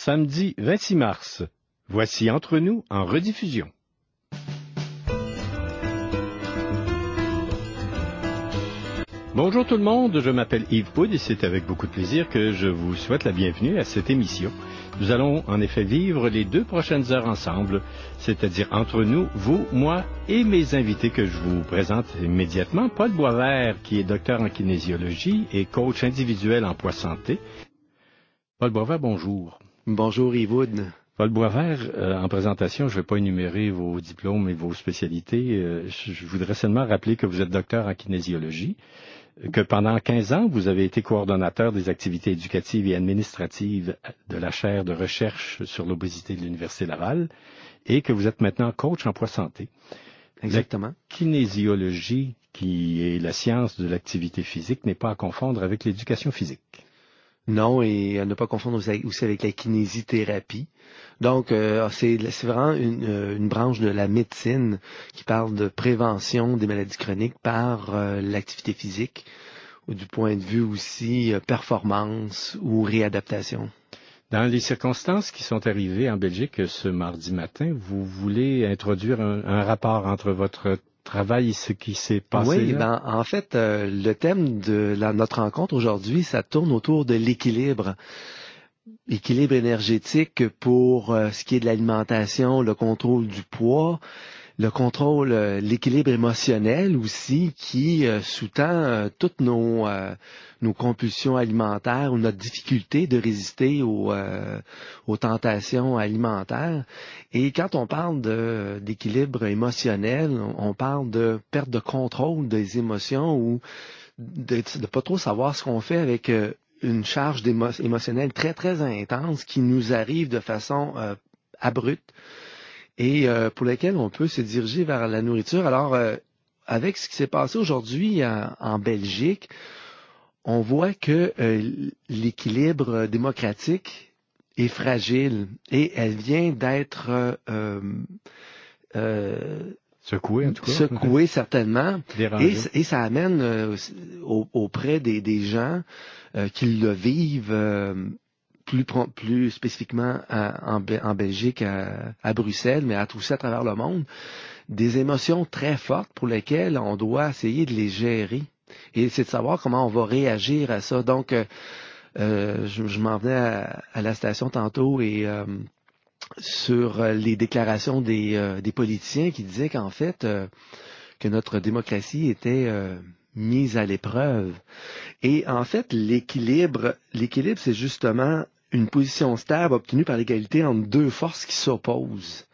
samedi 26 mars. Voici Entre nous en rediffusion. Bonjour tout le monde, je m'appelle Yves Poud et c'est avec beaucoup de plaisir que je vous souhaite la bienvenue à cette émission. Nous allons en effet vivre les deux prochaines heures ensemble, c'est-à-dire entre nous, vous, moi et mes invités que je vous présente immédiatement. Paul Boisvert, qui est docteur en kinésiologie et coach individuel en poids santé. Paul Boisvert, bonjour. Bonjour Yves Wood. Paul Boisvert, euh, en présentation, je ne vais pas énumérer vos diplômes et vos spécialités. Euh, je voudrais seulement rappeler que vous êtes docteur en kinésiologie, que pendant 15 ans, vous avez été coordonnateur des activités éducatives et administratives de la chaire de recherche sur l'obésité de l'Université Laval et que vous êtes maintenant coach en poids santé. Exactement. La kinésiologie, qui est la science de l'activité physique, n'est pas à confondre avec l'éducation physique. Non, et à ne pas confondre aussi avec la kinésithérapie. Donc, euh, c'est vraiment une, euh, une, branche de la médecine qui parle de prévention des maladies chroniques par euh, l'activité physique, ou du point de vue aussi performance ou réadaptation. Dans les circonstances qui sont arrivées en Belgique ce mardi matin, vous voulez introduire un rapport entre votre travail ce qui s'est passé? Oui, ben, en fait, euh, le thème de la, notre rencontre aujourd'hui, ça tourne autour de l'équilibre. Équilibre énergétique pour euh, ce qui est de l'alimentation, le contrôle du poids, le contrôle, euh, l'équilibre émotionnel aussi qui euh, sous-tend euh, toutes nos, nos compulsions alimentaires ou notre difficulté de résister aux, aux tentations alimentaires. Et quand on parle d'équilibre émotionnel, on parle de perte de contrôle des émotions ou de ne pas trop savoir ce qu'on fait avec une charge émotionnelle très très intense qui nous arrive de façon abrupte et euh, pour lesquels on peut se diriger vers la nourriture. Alors, euh, avec ce qui s'est passé aujourd'hui en, Belgique, on voit que euh, l'équilibre démocratique est fragile et elle vient d'être secouée, en tout cas. Secouée, certainement. Et, et, ça amène auprès des, des gens qui le vivent plus, plus spécifiquement en, Belgique, à, Bruxelles, mais à tout ça à travers le monde, des émotions très fortes pour lesquelles on doit essayer de les gérer. Et c'est de savoir comment on va réagir à ça. Donc, euh, euh je, m'en venais à, la station tantôt et euh, sur les déclarations des, des politiciens qui disaient qu'en fait, que notre démocratie était mise à l'épreuve. Et en fait, l'équilibre, l'équilibre, c'est justement une position stable obtenue par l'égalité entre deux forces qui s'opposent.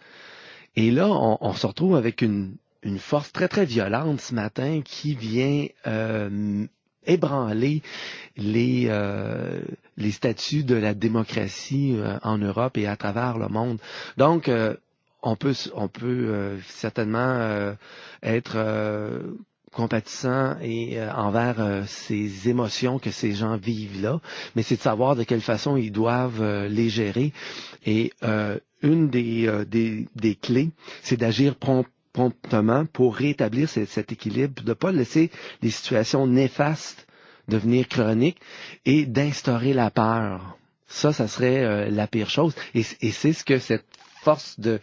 Et là, on, se retrouve avec une, une, force très très violente ce matin qui vient euh, ébranler les, euh, les statuts de la démocratie euh, en Europe et à travers le monde. Donc, on peut, on peut certainement être compatissant et euh, envers euh, ces émotions que ces gens vivent là, mais c'est de savoir de quelle façon ils doivent euh, les gérer. Et une des, des, des clés, c'est d'agir promptement pour rétablir cet équilibre, de ne pas laisser les situations néfastes devenir chroniques et d'instaurer la peur. Ça, ça serait la pire chose. Et c'est ce que cette force de,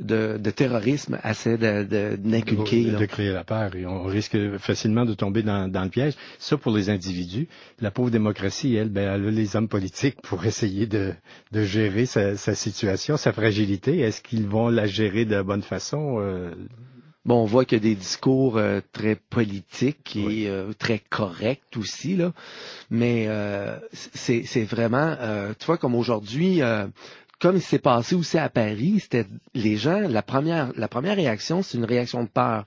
de, de terrorisme essaie d'inculquer. De, de, créer la peur. Et on risque facilement de tomber dans, dans, le piège. Ça, pour les individus. La pauvre démocratie, elle, ben, elle a les hommes politiques pour essayer de, de gérer sa, sa situation, sa fragilité. Est-ce qu'ils vont la gérer de la bonne façon? Euh... Bon, on voit qu'il y a des discours euh, très politiques et euh, très corrects aussi, là. Mais euh, c'est vraiment, tu vois, comme aujourd'hui, comme il s'est passé aussi à Paris, c'était les gens, la première, la première réaction, c'est une réaction de peur.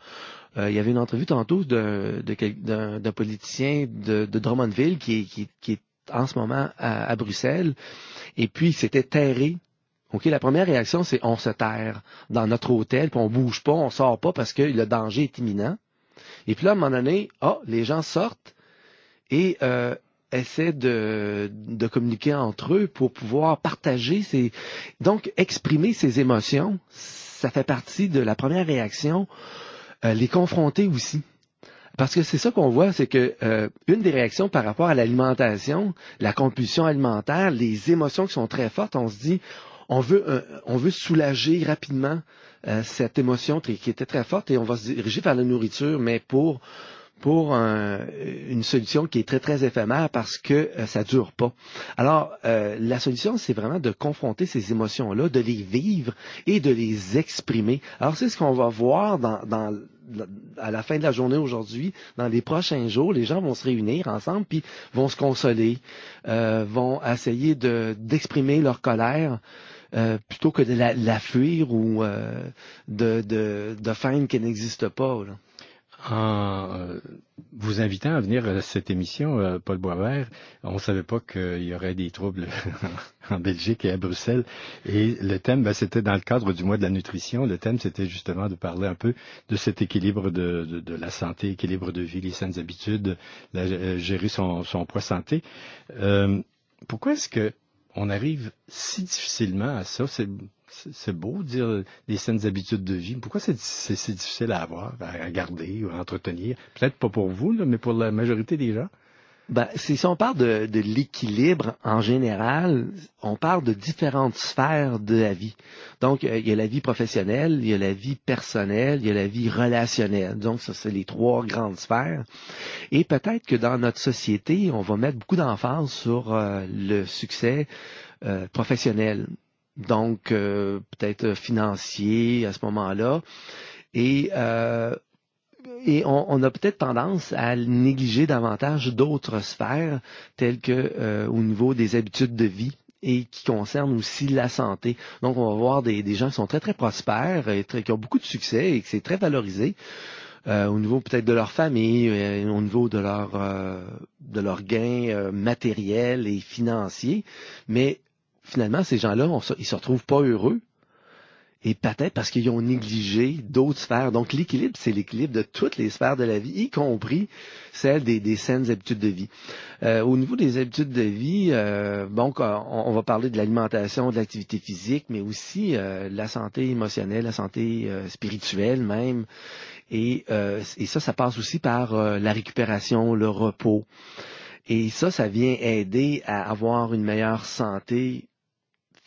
Euh, il y avait une entrevue tantôt d'un politicien de, Drummondville qui, qui, qui, est en ce moment à, Bruxelles, et puis c'était terré. Ok, la première réaction, c'est on se terre dans notre hôtel, puis on bouge pas, on sort pas parce que le danger est imminent. Et puis là, à un moment donné, ah, les gens sortent et euh, essaient de, communiquer entre eux pour pouvoir partager ces, donc exprimer ses émotions. Ça fait partie de la première réaction. Euh, les confronter aussi. Parce que c'est ça qu'on voit, c'est que euh, une des réactions par rapport à l'alimentation, la compulsion alimentaire, les émotions qui sont très fortes, on se dit, on veut, on veut soulager rapidement euh, cette émotion qui était très forte et on va se diriger vers la nourriture, mais pour pour une solution qui est très très éphémère parce que euh, ça dure pas. Alors euh, la solution c'est vraiment de confronter ces émotions là, de les vivre et de les exprimer. Alors c'est ce qu'on va voir dans, dans à la fin de la journée aujourd'hui, dans les prochains jours, les gens vont se réunir ensemble puis vont se consoler, euh, vont essayer de d'exprimer leur colère. Euh, plutôt que de la, la fuir ou euh, de, de, de feindre qu'elle n'existe pas. Là en euh, vous invitant à venir à cette émission, euh, Paul Boisvert, on ne savait pas qu'il y aurait des troubles en Belgique et à Bruxelles. Et le thème, ben, c'était dans le cadre du mois de la nutrition. Le thème, c'était justement de parler un peu de cet équilibre de, la santé, équilibre de vie, les saines habitudes, euh, gérer son, son poids santé. pourquoi est-ce que on arrive si difficilement à ça? C'est beau de dire les saines habitudes de vie. Pourquoi c'est difficile à avoir, à garder ou à entretenir? Peut-être pas pour vous, mais pour la majorité des gens. Ben, si on parle de, de l'équilibre en général, on parle de différentes sphères de la vie. Donc, euh, il y a la vie professionnelle, il y a la vie personnelle, il y a la vie relationnelle. Donc, ça, c'est les trois grandes sphères. Et peut-être que dans notre société, on va mettre beaucoup d'emphase sur euh, le succès euh, professionnel donc euh, peut-être financier à ce moment-là. Et, euh, et on, a peut-être tendance à négliger davantage d'autres sphères, telles que euh, au niveau des habitudes de vie et qui concernent aussi la santé. Donc, on va voir des, des gens qui sont très, très prospères et qui ont beaucoup de succès et que c'est très valorisé. au niveau peut-être de leur famille, au niveau de leur de leurs gains matériels et financiers, mais finalement, ces gens-là, ils se retrouvent pas heureux. Et peut-être parce qu'ils ont négligé d'autres sphères. Donc l'équilibre, c'est l'équilibre de toutes les sphères de la vie, y compris celle des, saines habitudes de vie. Euh, au niveau des habitudes de vie, euh, donc on, va parler de l'alimentation, de l'activité physique, mais aussi euh, la santé émotionnelle, la santé euh, spirituelle même. Et, et ça, ça passe aussi par la récupération, le repos. Et ça, ça vient aider à avoir une meilleure santé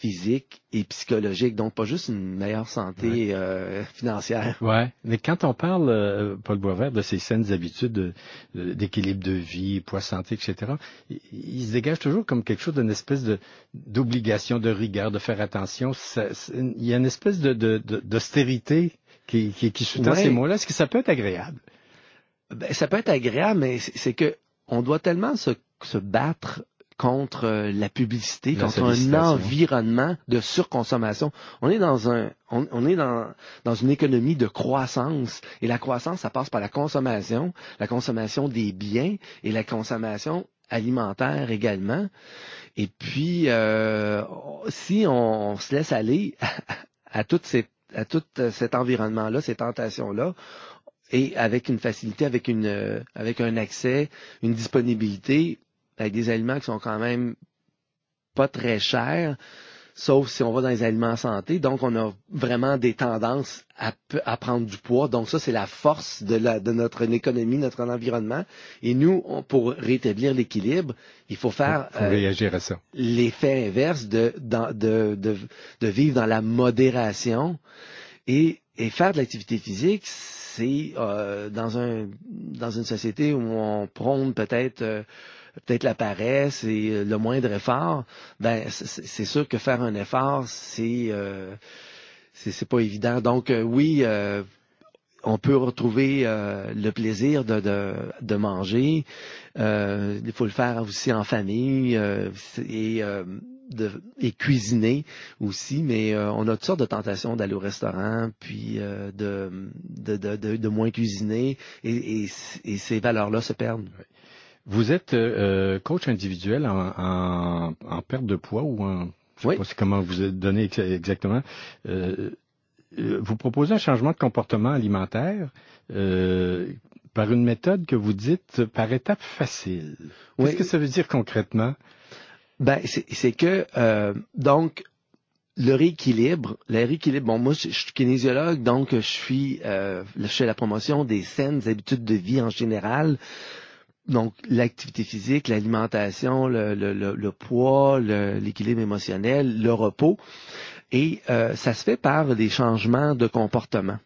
physique et psychologique, donc pas juste une meilleure santé euh, financière. Ouais, mais quand on parle, euh, Paul Boisvert, de ces saines habitudes d'équilibre de, vie, poids santé, etc., il, se dégage toujours comme quelque chose d'une espèce d'obligation, de rigueur, de faire attention. il y a une espèce de d'austérité qui, qui, qui sous-tend ces mots-là. Est-ce que ça peut être agréable? Ben, ça peut être agréable, mais c'est que on doit tellement se, se battre contre euh, la publicité, contre un environnement de surconsommation. On est dans un, on, est dans, dans une économie de croissance et la croissance, ça passe par la consommation, la consommation des biens et la consommation alimentaire également. Et puis, euh, si on, se laisse aller à, toutes ces, à tout cet environnement-là, ces tentations-là, et avec une facilité, avec une, avec un accès, une disponibilité, avec des aliments qui sont quand même pas très chers, sauf si on va dans les aliments santé. Donc, on a vraiment des tendances à, à prendre du poids. Donc, ça, c'est la force de, la, de notre économie, notre environnement. Et nous, pour rétablir l'équilibre, il faut faire faut réagir à ça. l'effet inverse de, de, de, de, vivre dans la modération et, et faire de l'activité physique. C'est euh, dans un dans une société où on prône peut-être euh, peut-être la paresse et euh, le moindre effort, ben c'est sûr que faire un effort, c'est euh, c'est pas évident. Donc euh, oui, on peut retrouver le plaisir de, manger. il faut le faire aussi en famille et de, et cuisiner aussi, mais on a toutes sortes de tentations d'aller au restaurant, puis de, de, de, moins cuisiner, et, et ces valeurs-là se perdent. Vous êtes euh, coach individuel en, perte de poids ou en... Je sais pas comment vous êtes donné exactement. Euh, euh, vous proposez un changement de comportement alimentaire par une méthode que vous dites par étape facile. Qu'est-ce que ça veut dire concrètement? Ben, c'est que, donc, le rééquilibre, le rééquilibre, bon, moi, je, suis kinésiologue, donc je suis, euh, je fais la promotion des saines habitudes de vie en général. Donc, l'activité physique, l'alimentation, le, le, le, poids, l'équilibre émotionnel, le repos. Et euh, ça se fait par des changements de comportement.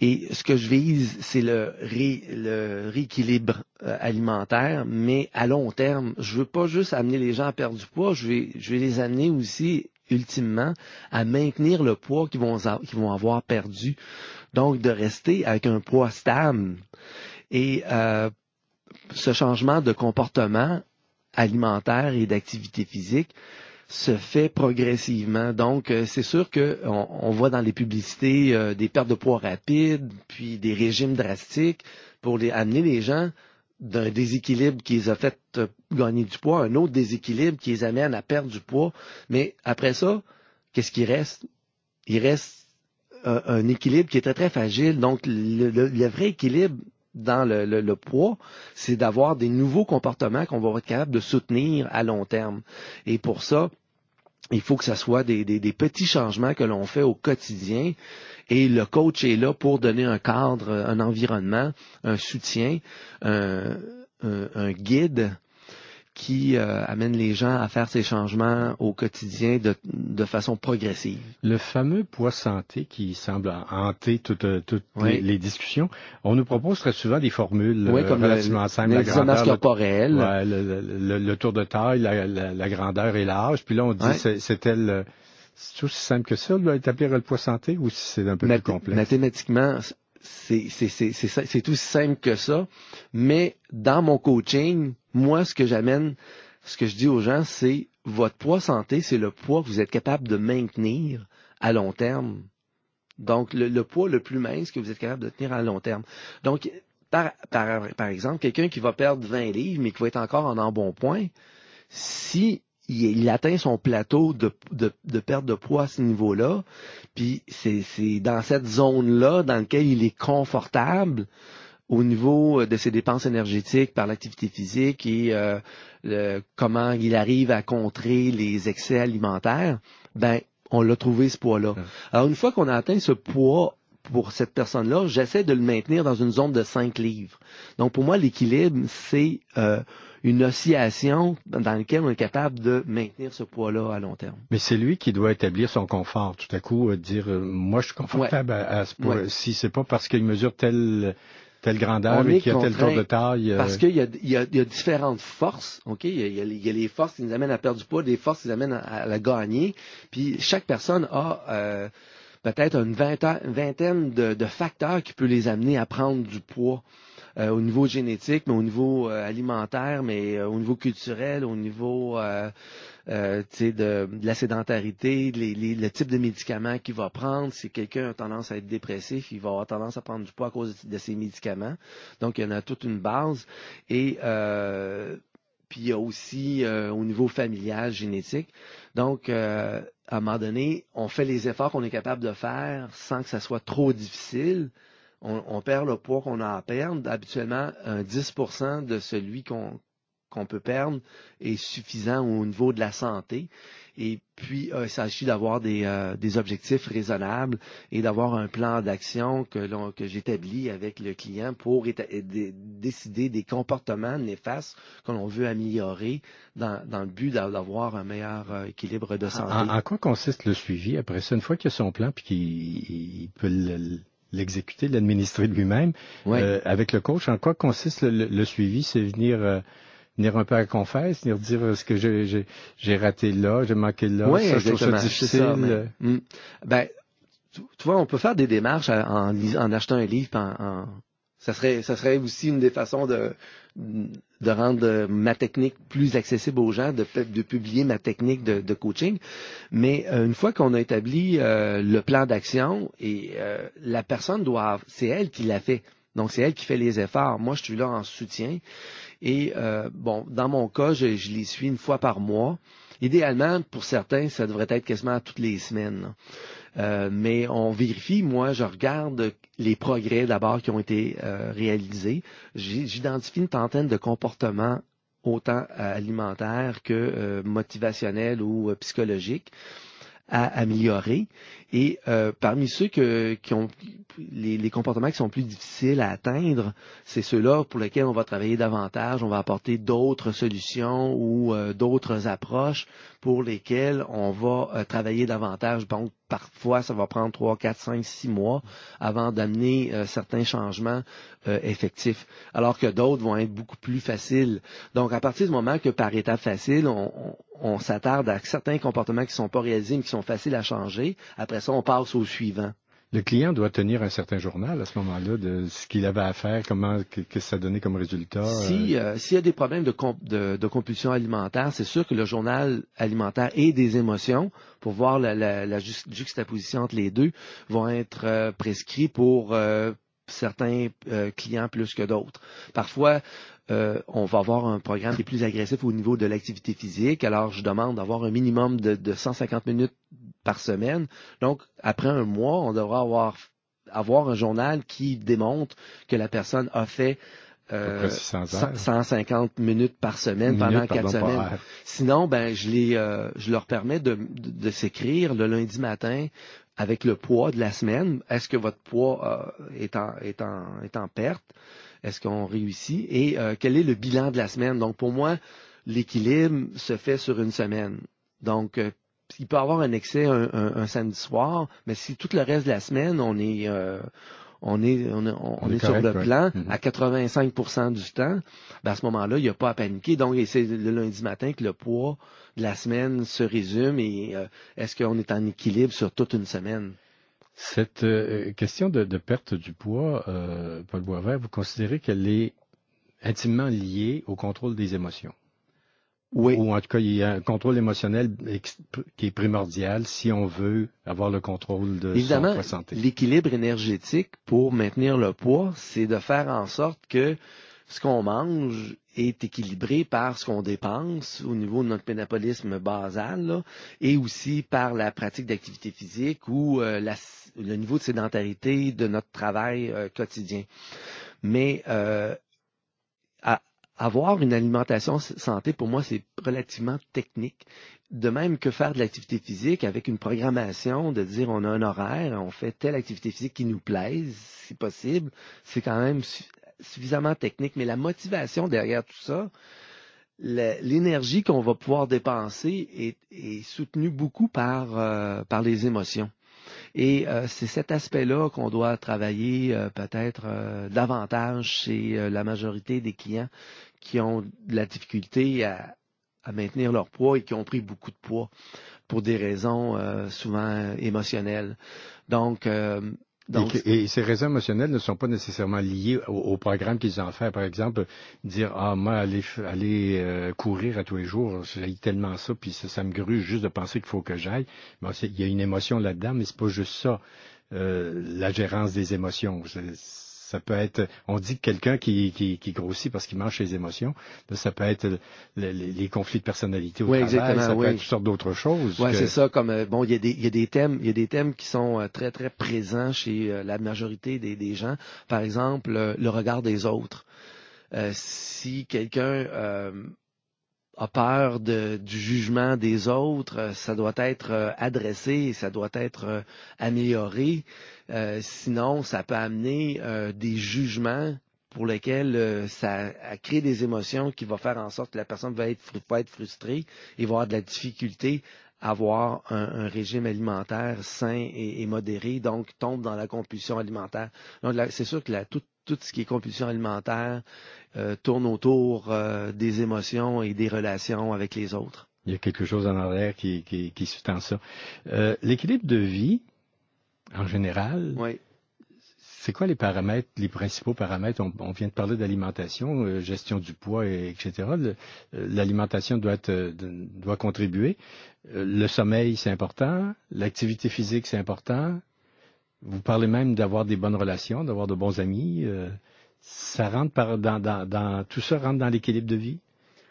Et ce que je vise, c'est le, le rééquilibre euh, alimentaire, mais à long terme. Je veux pas juste amener les gens à perdre du poids, je vais, je vais les amener aussi ultimement à maintenir le poids qu'ils vont, qu'ils vont avoir perdu. Donc, de rester avec un poids stable. Et euh, ce changement de comportement alimentaire et d'activité physique se fait progressivement. Donc, euh, c'est sûr qu'on on voit dans les publicités euh, des pertes de poids rapides, puis des régimes drastiques pour amener les gens d'un déséquilibre qui les a fait euh, gagner du poids, un autre déséquilibre qui les amène à perdre du poids. Mais après ça, qu'est-ce qui reste? Il reste un, équilibre qui est très, très fragile. Donc, le, vrai équilibre dans le, poids, c'est d'avoir des nouveaux comportements qu'on va être capable de soutenir à long terme. Et pour ça, il faut que ce soit des, des petits changements que l'on fait au quotidien et le coach est là pour donner un cadre, un environnement, un soutien, un, guide qui euh, amène les gens à faire ces changements au quotidien de, de façon progressive. Le fameux poids santé qui semble hanter toutes, toutes les, discussions, on nous propose très souvent des formules oui, comme relativement simples. La grandeur, corporelle. Le, le, tour de taille, la, la, grandeur et l'âge. Puis là, on dit c'est tel c'est aussi simple que ça, là, établir le poids santé, ou c'est un peu plus complexe? Mathématiquement, c'est aussi simple que ça. Mais dans mon coaching, moi, ce que j'amène, ce que je dis aux gens, c'est votre poids santé, c'est le poids que vous êtes capable de maintenir à long terme. Donc, le, poids le plus mince que vous êtes capable de tenir à long terme. Donc, par, par, par exemple, quelqu'un qui va perdre 20 livres, mais qui va être encore en embonpoint, si il, atteint son plateau de, de, perte de poids à ce niveau-là. Puis c'est dans cette zone-là dans laquelle il est confortable au niveau de ses dépenses énergétiques par l'activité physique et euh, comment il arrive à contrer les excès alimentaires, ben on l'a trouvé ce poids-là. Alors une fois qu'on a atteint ce poids pour cette personne-là, j'essaie de le maintenir dans une zone de 5 livres. Donc pour moi, l'équilibre, c'est euh, une oscillation dans laquelle on est capable de maintenir ce poids-là à long terme. Mais c'est lui qui doit établir son confort. Tout à coup, euh, dire euh, moi je suis confortable à, ce poids. Si c'est pas parce qu'il mesure telle telle grandeur et qu'il a tel tour de taille. Euh, parce qu'il y a, y, différentes forces, ok? Il y, a, il y, a, les forces qui nous amènent à perdre du poids, des forces qui nous amènent à, la gagner. Puis chaque personne a peut-être une vingtaine, de, facteurs qui peuvent les amener à prendre du poids. Euh, au niveau génétique, mais au niveau euh, alimentaire, mais euh, au niveau culturel, au niveau de, de, la sédentarité, le type de médicaments qu'il va prendre. Si quelqu'un a tendance à être dépressif, il va avoir tendance à prendre du poids à cause de, ses médicaments. Donc, il y en a toute une base. Et puis il y a aussi au niveau familial, génétique. Donc, à un moment donné, on fait les efforts qu'on est capable de faire sans que ça soit trop difficile on, perd le poids qu'on a à perdre. Habituellement, un 10 de celui qu'on peut perdre est suffisant au niveau de la santé. Et puis, euh, il s'agit d'avoir des, euh, des, objectifs raisonnables et d'avoir un plan d'action que, que j'établis avec le client pour décider des comportements néfastes que l'on veut améliorer dans, dans le but d'avoir un meilleur euh, équilibre de santé. En, quoi consiste le suivi après ça? Une fois qu'il a son plan puis qu'il peut le l'exécuter, l'administrer lui-même. Euh, avec le coach, en quoi consiste le, suivi? C'est venir euh, venir un peu à confesse, venir dire euh, ce que j'ai raté là, j'ai manqué là, oui, ça, je trouve ça difficile. Hmm. ben, tu, vois, on peut faire des démarches en, en achetant un livre, en, ça serait, ça serait aussi une des façons de, de rendre ma technique plus accessible aux gens, de, de publier ma technique de, coaching. Mais euh, une fois qu'on a établi euh, le plan d'action et euh, la personne doit, c'est elle qui l'a fait. Donc c'est elle qui fait les efforts. Moi, je suis là en soutien. Et bon, dans mon cas, je, je les suis une fois par mois. Idéalement, pour certains, ça devrait être quasiment toutes les semaines. Euh, mais on vérifie, moi, je regarde les progrès d'abord qui ont été euh, réalisés. J'identifie une trentaine de comportements autant alimentaires que euh, motivationnels ou psychologiques. à améliorer. Et euh, parmi ceux qui ont les, comportements qui sont plus difficiles à atteindre, c'est ceux-là pour lesquels on va travailler davantage, on va apporter d'autres solutions ou euh, d'autres approches pour lesquelles on va euh, travailler davantage. Donc, parfois, ça va prendre 3, 4, 5, 6 mois avant d'amener certains changements effectifs, alors que d'autres vont être beaucoup plus faciles. Donc, à partir du moment que par étape facile, on, on s'attarde à certains comportements qui sont pas réalisés, mais qui sont faciles à changer. Après ça, on passe au suivant. Le client doit tenir un certain journal à ce moment-là de ce qu'il avait à faire, comment que, ça donnait comme résultat. Si euh, s'il y a des problèmes de, de, compulsion alimentaire, c'est sûr que le journal alimentaire et des émotions, pour voir la, juxtaposition entre les deux, vont être euh, prescrits pour euh, certains clients plus que d'autres. Parfois, euh, on va avoir un programme qui est plus agressif au niveau de l'activité physique. Alors, je demande d'avoir un minimum de, 150 minutes par semaine. Donc, après un mois, on devra avoir, avoir un journal qui démontre que la personne a fait euh, 150 minutes par semaine pendant quatre semaines. Sinon, ben je les, euh, je leur permets de, de, s'écrire le lundi matin avec le poids de la semaine. Est-ce que votre poids euh, est, en, est, en, est en perte? Est-ce qu'on réussit? Et euh, quel est le bilan de la semaine? Donc, pour moi, l'équilibre se fait sur une semaine. Donc, euh, il peut y avoir un excès un, samedi soir, mais si tout le reste de la semaine, on est, euh, on est, on, est, sur le plan mm-hmm. à 85% du temps, ben à ce moment-là, il n'y a pas à paniquer. Donc, c'est le lundi matin que le poids de la semaine se résume et est-ce qu'on est en équilibre sur toute une semaine? Cette euh, question de, perte du poids, euh, Paul Boisvert, vous considérez qu'elle est intimement liée au contrôle des émotions? Oui. Ou en tout cas, il y a un contrôle émotionnel qui est primordial si on veut avoir le contrôle de Évidemment, son santé. L'équilibre énergétique pour maintenir le poids, c'est de faire en sorte que ce qu'on mange est équilibré par ce qu'on dépense au niveau de notre métabolisme basal et aussi par la pratique d'activité physique ou euh, le niveau de sédentarité de notre travail euh, quotidien. Mais euh, avoir une alimentation santé, pour moi, c'est relativement technique. De même que faire de l'activité physique avec une programmation, de dire on a un horaire, on fait telle activité physique qui nous plaise, si possible, c'est quand même suffisamment technique, mais la motivation derrière tout ça, l'énergie qu'on va pouvoir dépenser est, soutenue beaucoup par, euh, par les émotions. Et euh, c'est cet aspect-là qu'on doit travailler euh, peut-être davantage chez la majorité des clients qui ont de la difficulté à, maintenir leur poids et qui ont pris beaucoup de poids pour des raisons souvent émotionnelles. Donc, et, ces raisons émotionnelles ne sont pas nécessairement liées au, programme qu'ils ont fait. Par exemple, dire ah moi aller aller euh, courir à tous les jours, j'ai tellement ça, puis ça, me gruge juste de penser qu'il faut que j'aille. il y a une émotion là-dedans, mais c'est pas juste ça. Euh, la gérance des émotions. Ça peut être, on dit que quelqu'un qui, qui, qui, grossit parce qu'il mange ses émotions, ça peut être les, conflits de personnalité au oui, travail, ça peut être toutes sortes d'autres choses. Oui, c'est ça. Comme euh, bon, il y, a des, il y a des thèmes, il y a des thèmes qui sont euh, très très présents chez euh, la majorité des, des gens. Par exemple, le regard des autres. si quelqu'un a peur de, du jugement des autres, ça doit être adressé, ça doit être amélioré. Euh, sinon, ça peut amener euh, des jugements pour lesquels euh, ça crée des émotions qui vont faire en sorte que la personne va être, va frustrée et va avoir de la difficulté à avoir un, régime alimentaire sain et, modéré, donc tombe dans la compulsion alimentaire. Donc c'est sûr que tout, ce qui est compulsion alimentaire tourne autour des émotions et des relations avec les autres. Il y a quelque chose en arrière qui, qui, qui sous-tend ça. L'équilibre de vie, en général. C'est quoi les paramètres, les principaux paramètres? On, vient de parler d'alimentation, euh, gestion du poids, etc. Euh, l'alimentation doit, euh, doit contribuer. le sommeil, c'est important. L'activité physique, c'est important. Vous parlez même d'avoir des bonnes relations, d'avoir de bons amis. ça rentre par, dans, dans, tout ça rentre dans l'équilibre de vie?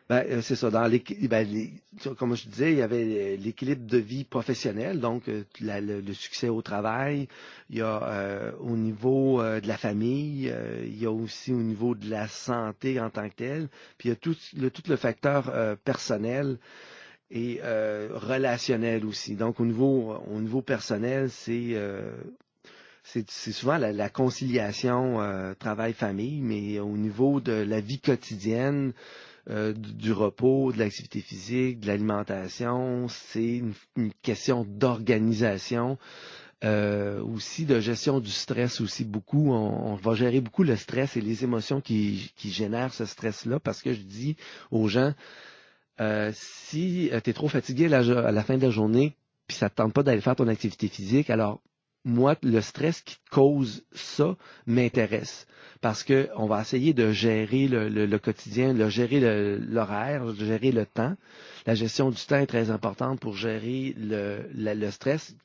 Ben, euh, c'est ça. Dans ben, comme je disais, il y avait l'équilibre de vie professionnelle, donc euh, le, succès au travail. Il y a euh, au niveau de la famille, il y a aussi au niveau de la santé en tant que telle. Puis il y a tout le, facteur personnel et relationnel aussi. Donc au niveau au niveau personnel, c'est souvent la, conciliation travail-famille, mais au niveau de la vie quotidienne, du, repos, de l'activité physique, de l'alimentation, c'est une, question d'organisation. Euh, aussi de gestion du stress aussi beaucoup. On, va gérer beaucoup le stress et les émotions qui, génèrent ce stress-là parce que je dis aux gens, euh, si tu trop fatigué à la, fin de la journée, puis ça ne te tente pas d'aller faire ton activité physique, alors moi, le stress qui cause ça m'intéresse parce que on va essayer de gérer le, quotidien, de gérer l'horaire, de gérer le temps. La gestion du temps est très importante pour gérer le, stress.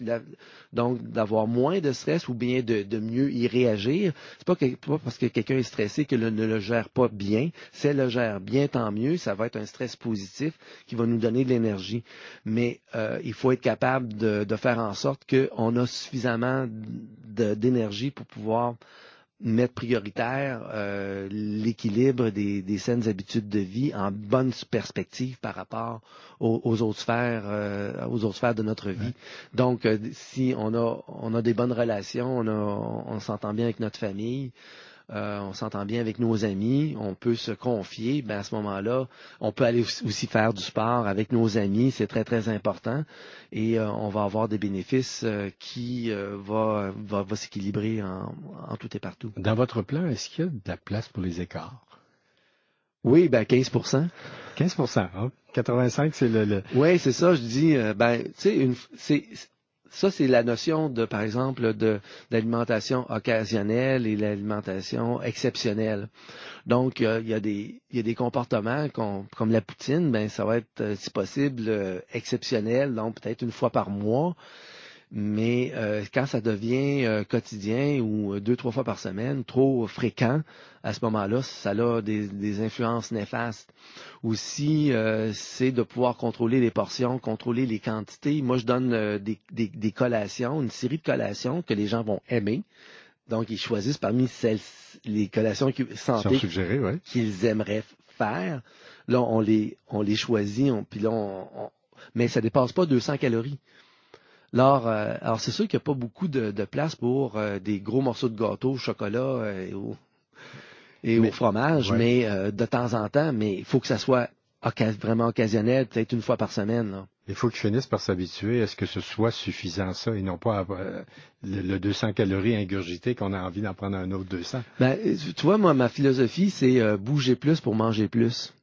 donc, d'avoir moins de stress ou bien de, mieux y réagir. C'est pas, pas parce que quelqu'un est stressé qu'il ne le gère pas bien. Si elle le gère bien, tant mieux. Ça va être un stress positif qui va nous donner de l'énergie. Mais euh, il faut être capable de, de faire en sorte qu'on a suffisamment d'énergie pour pouvoir mettre prioritaire euh, l'équilibre des, des, saines habitudes de vie en bonne perspective par rapport aux, autres sphères euh, aux autres sphères de notre vie. Donc euh, si on a on a des bonnes relations, on, on s'entend bien avec notre famille, euh, on s'entend bien avec nos amis, on peut se confier, ben à ce moment-là, on peut aller aussi faire du sport avec nos amis, c'est très très important, et euh, on va avoir des bénéfices euh, qui va, va, s'équilibrer en, en, tout et partout. Dans votre plan, est-ce qu'il y a de la place pour les écarts? Oui, ben 15% 15% hein? 85, c'est le, le... Oui, c'est ça, je dis, ben, tu sais, ça, c'est la notion de, par exemple, de l'alimentation occasionnelle et l'alimentation exceptionnelle. Donc, il y, a des, y a des comportements comme la poutine, ben ça va être, euh, si possible, euh, exceptionnel, donc peut-être une fois par mois. Mais euh, quand ça devient euh, quotidien ou euh, deux, trois fois par semaine, trop fréquent, à ce moment-là, ça a des, influences néfastes. Aussi, c'est de pouvoir contrôler les portions, contrôler les quantités. Moi, je donne des, des, collations, une série de collations que les gens vont aimer. Donc, ils choisissent parmi celles, les collations qui, santé qu'ils aimeraient faire. Là, on les, on les choisit, puis là, on, mais ça dépasse pas 200 calories. Alors, euh, alors c'est sûr qu'il n'y a pas beaucoup de, place pour euh, des gros morceaux de gâteau au chocolat euh, et, au, fromage, mais de temps en temps, mais il faut que ça soit vraiment occasionnel, peut-être une fois par semaine. Il faut qu'ils finissent par s'habituer à ce que ce soit suffisant ça et non pas le, 200 calories ingurgité qu'on a envie d'en prendre un autre 200. Ben, tu vois, moi, ma philosophie, c'est bouger plus pour manger plus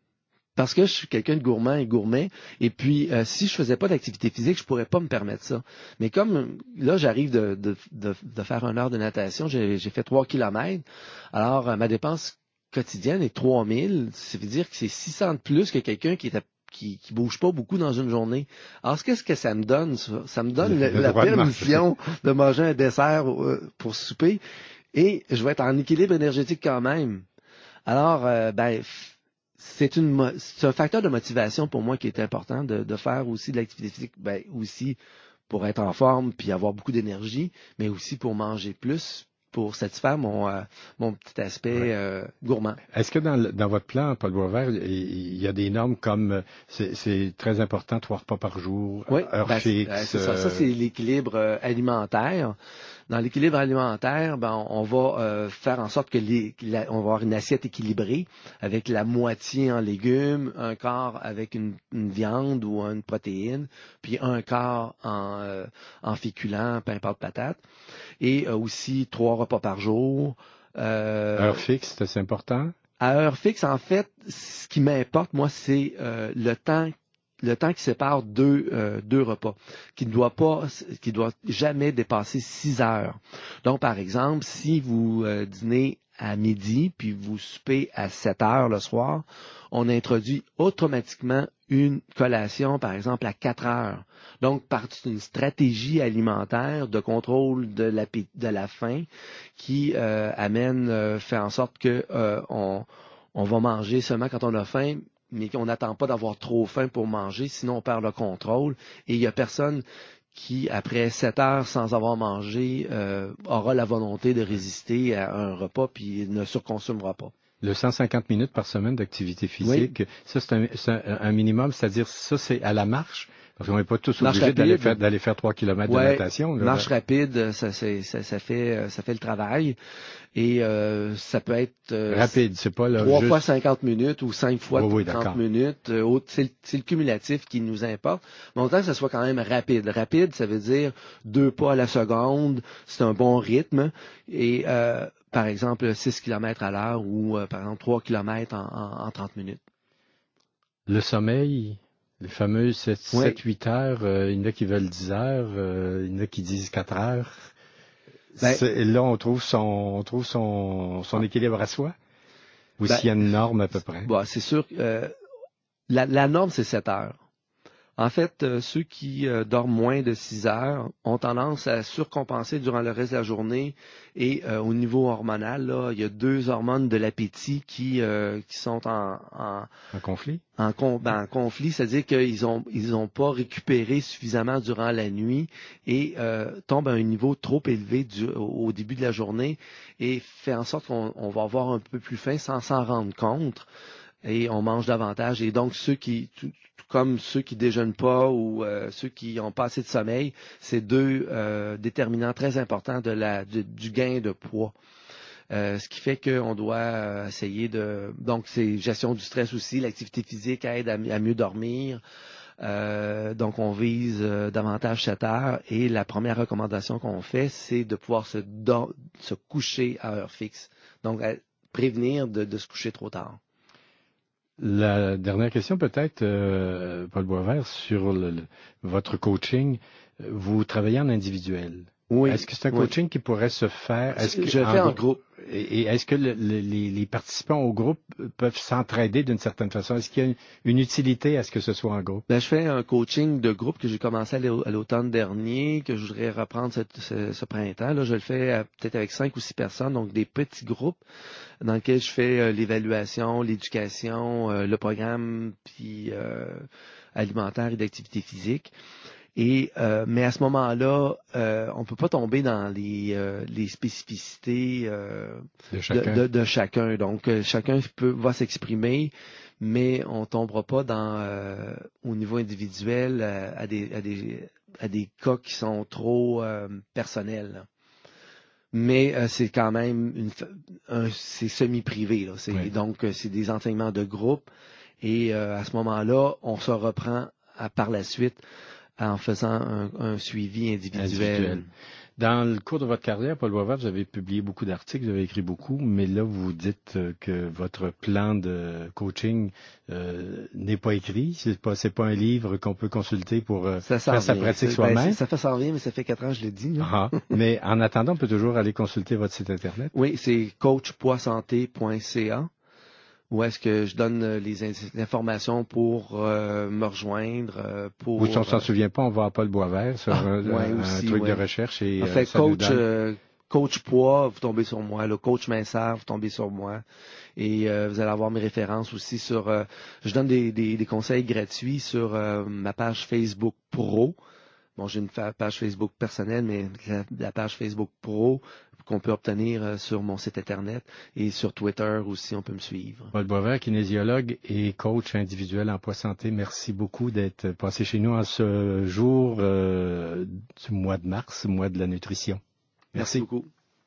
parce que je suis quelqu'un de gourmand et gourmet. Et puis, euh, si je faisais pas d'activité physique, je pourrais pas me permettre ça. Mais comme là, j'arrive de, de, de, faire une heure de natation, j'ai fait trois kilomètres. Alors, euh, ma dépense quotidienne est 3000. Ça veut dire que c'est 600 de plus que quelqu'un qui était qui, qui bouge pas beaucoup dans une journée. Alors, qu'est-ce que ça me donne? Ça, me donne la permission de, manger un dessert euh, pour souper et je vais être en équilibre énergétique quand même. Alors, ben, c'est une c'est un facteur de motivation pour moi qui est important de, de faire aussi de l'activité physique, ben aussi pour être en forme puis avoir beaucoup d'énergie, mais aussi pour manger plus, pour satisfaire mon, euh, mon petit aspect euh, gourmand. Est-ce que dans, dans, votre plan, Paul Boisvert, il y a des normes comme euh, c'est très important trois repas par jour, oui, heure ben, fixe? ça, ça c'est l'équilibre alimentaire. Dans l'équilibre alimentaire, ben, on va euh, faire en sorte que les, on va avoir une assiette équilibrée avec la moitié en légumes, un quart avec une, viande ou une protéine, puis un quart en, euh, en féculents, pain, pâte, patate, et euh, aussi trois repas par jour. heure fixe, c'est important? À heure fixe, en fait, ce qui m'importe, moi, c'est le temps le temps qui sépare deux, euh, deux repas, qui ne doit pas, qui doit jamais dépasser six heures. Donc, par exemple, si vous euh, dînez à midi, puis vous soupez à 7 heures le soir, on introduit automatiquement une collation, par exemple, à 4 heures. Donc, par une stratégie alimentaire de contrôle de la, de la faim qui euh, amène, fait en sorte que on, on va manger seulement quand on a faim, mais qu'on n'attend pas d'avoir trop faim pour manger, sinon on perd le contrôle. Et il n'y a personne qui, après sept heures sans avoir mangé, euh, aura la volonté de résister à un repas puis ne surconsommera pas. Le 150 minutes par semaine d'activité physique, ça c'est un, un, minimum, c'est-à-dire ça c'est à la marche. Parce qu'on n'est pas tous obligés d'aller faire, d'aller faire 3 km de natation. Marche rapide, ça, ça, ça, fait, ça fait le travail. Et euh, ça peut être euh, rapide, c'est pas là, 3 fois 50 minutes ou 5 fois 30 minutes. Euh, c'est le cumulatif qui nous importe. Mais autant que ça soit quand même rapide. Rapide, ça veut dire deux pas à la seconde. C'est un bon rythme. Et euh, par exemple, 6 km à l'heure ou par exemple 3 km en, en, 30 minutes. Le sommeil, les fameuses 7-8 heures, il y en a qui veulent 10 heures, il y en a qui disent 4 heures. Ben, là, on trouve son, on trouve son, son équilibre à soi. Ou ben, s'il y a une norme à peu près. Bon, c'est sûr. Euh, la, la, norme, c'est 7 heures. En fait, euh, ceux qui euh, dorment moins de 6 heures ont tendance à surcompenser durant le reste de la journée. Et euh, au niveau hormonal, là, il y a deux hormones de l'appétit qui, qui sont en, en, en conflit? En, ben, en conflit, c'est-à-dire qu'ils ont ils ont pas récupéré suffisamment durant la nuit et tombent à un niveau trop élevé du, au début de la journée et fait en sorte qu'on va avoir un peu plus faim sans s'en rendre compte et on mange davantage. Et donc, ceux qui, tout, comme ceux qui déjeunent pas ou euh, ceux qui ont pas assez de sommeil, c'est deux euh, déterminants très importants de la, du gain de poids. Euh, ce qui fait qu'on doit essayer de... Donc, c'est gestion du stress aussi, l'activité physique aide à, mieux dormir. donc, on vise davantage cette heure. Et la première recommandation qu'on fait, c'est de pouvoir se, se coucher à heure fixe. Donc, prévenir de se coucher trop tard. La dernière question peut-être, euh, Paul Boisvert, sur votre coaching. Vous travaillez en individuel. Oui. Est-ce que c'est un coaching qui pourrait se faire? Est-ce que, Je le fais en, groupe. Et, est-ce que les, participants au groupe peuvent s'entraider d'une certaine façon? Est-ce qu'il y a une, utilité à ce que ce soit en groupe? Ben, je fais un coaching de groupe que j'ai commencé à l'automne dernier, que je voudrais reprendre ce, printemps. Là, je le fais euh, peut-être avec cinq ou six personnes, donc des petits groupes dans lesquels je fais euh, l'évaluation, l'éducation, euh, le programme, puis alimentaire et d'activité physique. Et euh, mais à ce moment-là, euh, on peut pas tomber dans les, euh, les spécificités euh, de chacun. De, chacun. Donc chacun peut va s'exprimer, mais on tombera pas dans au niveau individuel à des, à des à des cas qui sont trop personnels. Mais c'est quand même une, c'est semi-privé. C'est donc c'est des enseignements de groupe. Et à ce moment-là, on se reprend à, par la suite en faisant un, suivi individuel. Dans le cours de votre carrière, Paul Boisvert, vous avez publié beaucoup d'articles, vous avez écrit beaucoup, mais là, vous dites euh, que votre plan de coaching euh, n'est pas écrit. C'est pas, c'est pas un livre qu'on peut consulter pour euh, faire sa pratique ben, soi-même. ça fait ça rien, mais ça fait quatre ans que je l'ai dit. Ah, mais en attendant, on peut toujours aller consulter votre site internet. Oui, c'est coachpoisanté.ca où est-ce que je donne euh, les, informations pour euh, me rejoindre euh, pour Ou si on s'en souvient pas, on va à Paul Boisvert sur ah, un, truc de recherche et en fait coach coach poids, vous tombez sur moi, le coach minceur, vous tombez sur moi. Et vous allez avoir mes références aussi sur je donne des, des, des conseils gratuits sur ma page Facebook Pro. Bon, j'ai une page Facebook personnelle, mais la page Facebook Pro, qu'on peut obtenir euh, sur mon site Internet et sur Twitter aussi, on peut me suivre. Paul Boisvert, kinésiologue et coach individuel en poids santé, merci beaucoup d'être passé chez nous en ce jour euh, du mois de mars, mois de la nutrition. merci beaucoup.